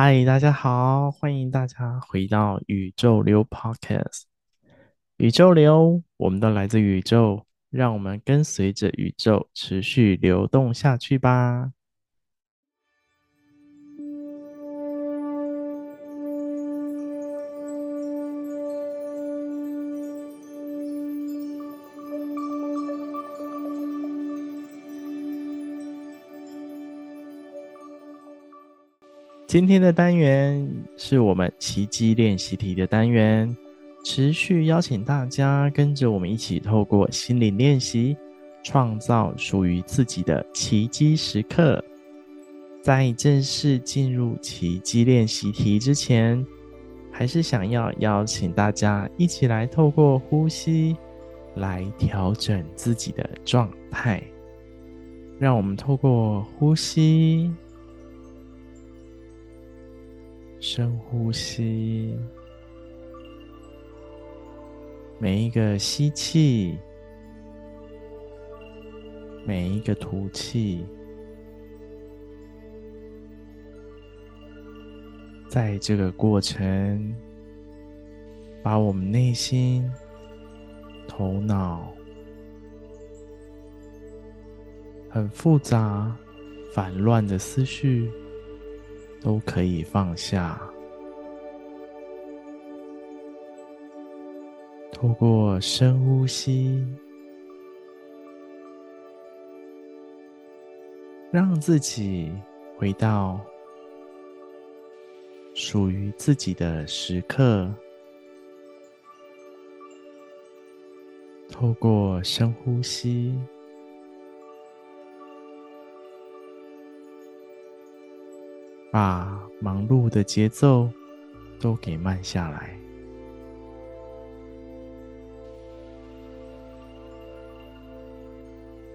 嗨，大家好，欢迎大家回到宇宙流 Podcast。宇宙流，我们都来自宇宙，让我们跟随着宇宙持续流动下去吧。今天的单元是我们奇迹练习题的单元，持续邀请大家跟着我们一起透过心理练习，创造属于自己的奇迹时刻。在正式进入奇迹练习题之前，还是想要邀请大家一起来透过呼吸来调整自己的状态。让我们透过呼吸。深呼吸，每一个吸气，每一个吐气，在这个过程，把我们内心、头脑很复杂、烦乱的思绪。都可以放下，透过深呼吸，让自己回到属于自己的时刻。透过深呼吸。把忙碌的节奏都给慢下来，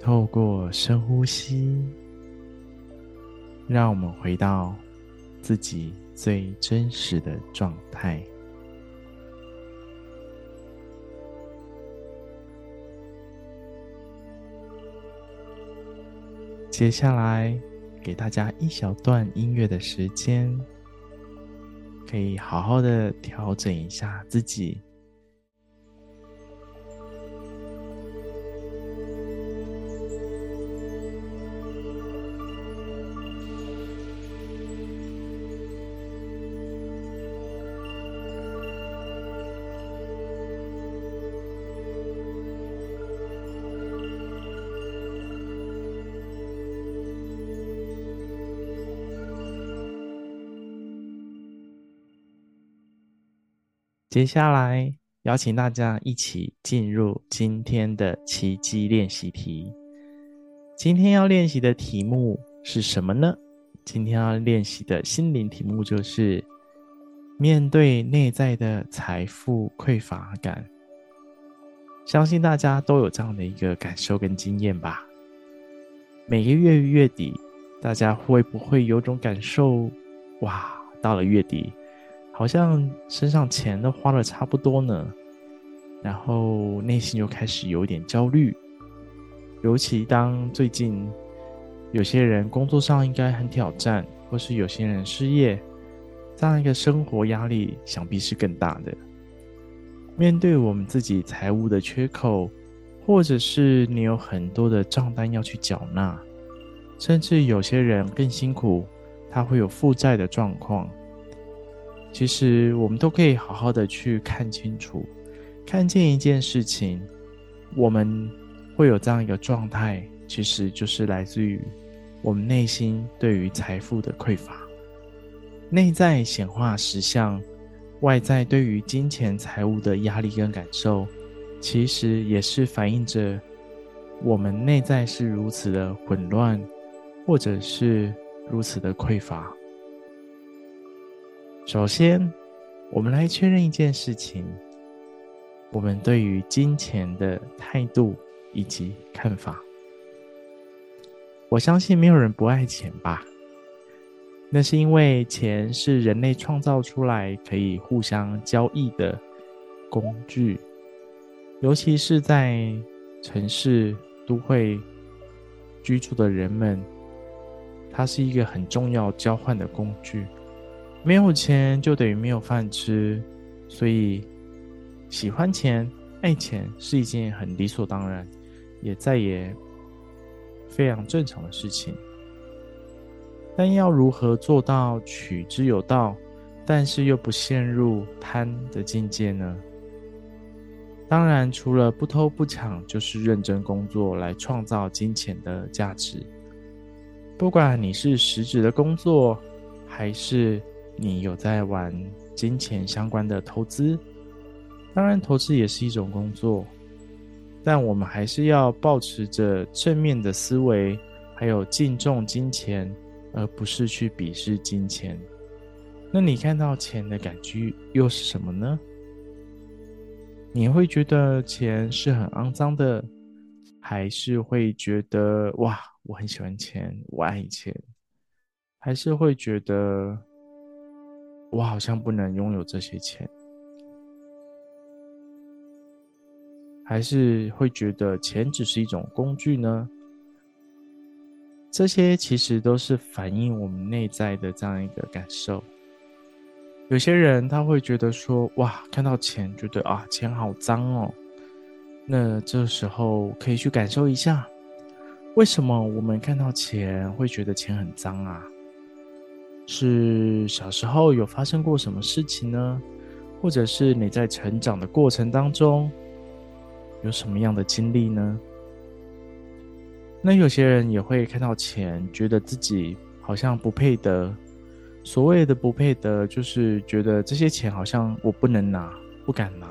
透过深呼吸，让我们回到自己最真实的状态。接下来。给大家一小段音乐的时间，可以好好的调整一下自己。接下来，邀请大家一起进入今天的奇迹练习题。今天要练习的题目是什么呢？今天要练习的心灵题目就是面对内在的财富匮乏感。相信大家都有这样的一个感受跟经验吧？每个月月底，大家会不会有种感受？哇，到了月底。好像身上钱都花的差不多呢，然后内心就开始有点焦虑。尤其当最近有些人工作上应该很挑战，或是有些人失业，这样一个生活压力想必是更大的。面对我们自己财务的缺口，或者是你有很多的账单要去缴纳，甚至有些人更辛苦，他会有负债的状况。其实我们都可以好好的去看清楚，看见一件事情，我们会有这样一个状态，其实就是来自于我们内心对于财富的匮乏。内在显化实相，外在对于金钱财务的压力跟感受，其实也是反映着我们内在是如此的混乱，或者是如此的匮乏。首先，我们来确认一件事情：我们对于金钱的态度以及看法。我相信没有人不爱钱吧？那是因为钱是人类创造出来可以互相交易的工具，尤其是在城市都会居住的人们，它是一个很重要交换的工具。没有钱就等于没有饭吃，所以喜欢钱、爱钱是一件很理所当然，也再也非常正常的事情。但要如何做到取之有道，但是又不陷入贪的境界呢？当然，除了不偷不抢，就是认真工作来创造金钱的价值。不管你是实质的工作，还是你有在玩金钱相关的投资，当然投资也是一种工作，但我们还是要保持着正面的思维，还有敬重金钱。而不是去鄙视金钱，那你看到钱的感觉又是什么呢？你会觉得钱是很肮脏的，还是会觉得哇，我很喜欢钱，我爱钱，还是会觉得我好像不能拥有这些钱，还是会觉得钱只是一种工具呢？这些其实都是反映我们内在的这样一个感受。有些人他会觉得说：“哇，看到钱，觉得啊，钱好脏哦。”那这时候可以去感受一下，为什么我们看到钱会觉得钱很脏啊？是小时候有发生过什么事情呢？或者是你在成长的过程当中有什么样的经历呢？那有些人也会看到钱，觉得自己好像不配得。所谓的不配得，就是觉得这些钱好像我不能拿，不敢拿，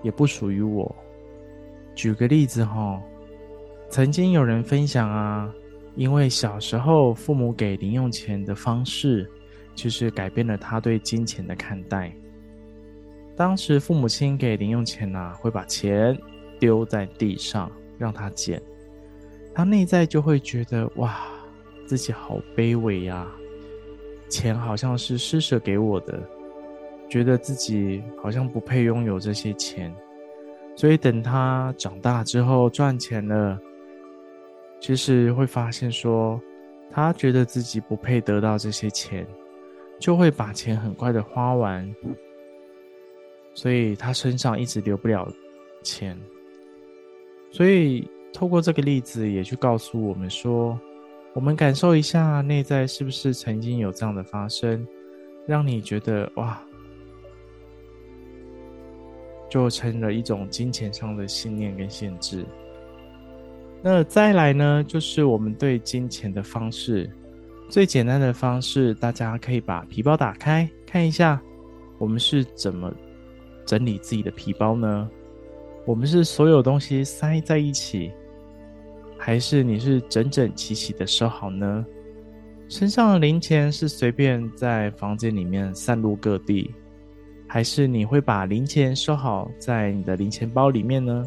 也不属于我。举个例子哈，曾经有人分享啊，因为小时候父母给零用钱的方式，就是改变了他对金钱的看待。当时父母亲给零用钱啊，会把钱丢在地上让他捡。他内在就会觉得哇，自己好卑微呀，钱好像是施舍给我的，觉得自己好像不配拥有这些钱，所以等他长大之后赚钱了，其实会发现说，他觉得自己不配得到这些钱，就会把钱很快的花完，所以他身上一直留不了钱，所以。透过这个例子，也去告诉我们说，我们感受一下内在是不是曾经有这样的发生，让你觉得哇，就成了一种金钱上的信念跟限制。那再来呢，就是我们对金钱的方式，最简单的方式，大家可以把皮包打开，看一下，我们是怎么整理自己的皮包呢？我们是所有东西塞在一起。还是你是整整齐齐的收好呢？身上的零钱是随便在房间里面散落各地，还是你会把零钱收好在你的零钱包里面呢？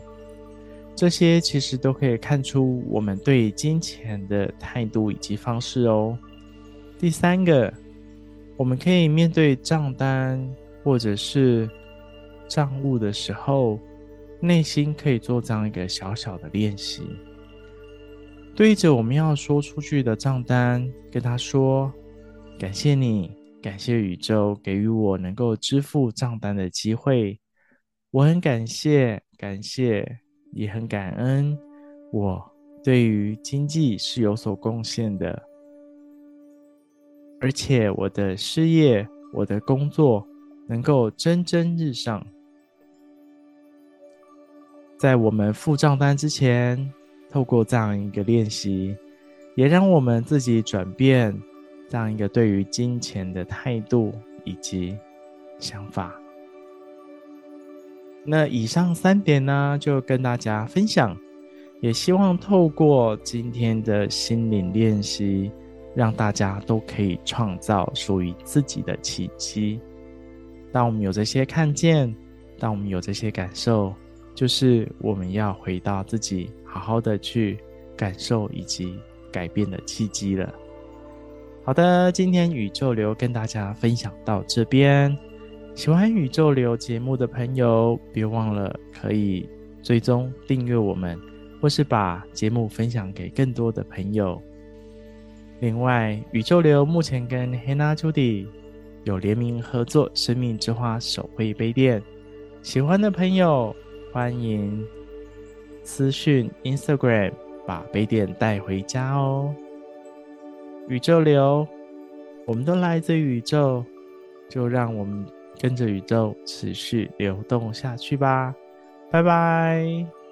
这些其实都可以看出我们对金钱的态度以及方式哦。第三个，我们可以面对账单或者是账务的时候，内心可以做这样一个小小的练习。对着我们要说出去的账单，跟他说：“感谢你，感谢宇宙给予我能够支付账单的机会。我很感谢，感谢，也很感恩。我对于经济是有所贡献的，而且我的事业、我的工作能够蒸蒸日上。在我们付账单之前。”透过这样一个练习，也让我们自己转变这样一个对于金钱的态度以及想法。那以上三点呢，就跟大家分享，也希望透过今天的心灵练习，让大家都可以创造属于自己的奇迹。当我们有这些看见，当我们有这些感受，就是我们要回到自己。好好的去感受以及改变的契机了。好的，今天宇宙流跟大家分享到这边。喜欢宇宙流节目的朋友，别忘了可以追踪订阅我们，或是把节目分享给更多的朋友。另外，宇宙流目前跟 Hanna Judy 有联名合作生命之花手绘杯垫，喜欢的朋友欢迎私讯 Instagram 把杯垫带回家哦。宇宙流，我们都来自宇宙，就让我们跟着宇宙持续流动下去吧。拜拜。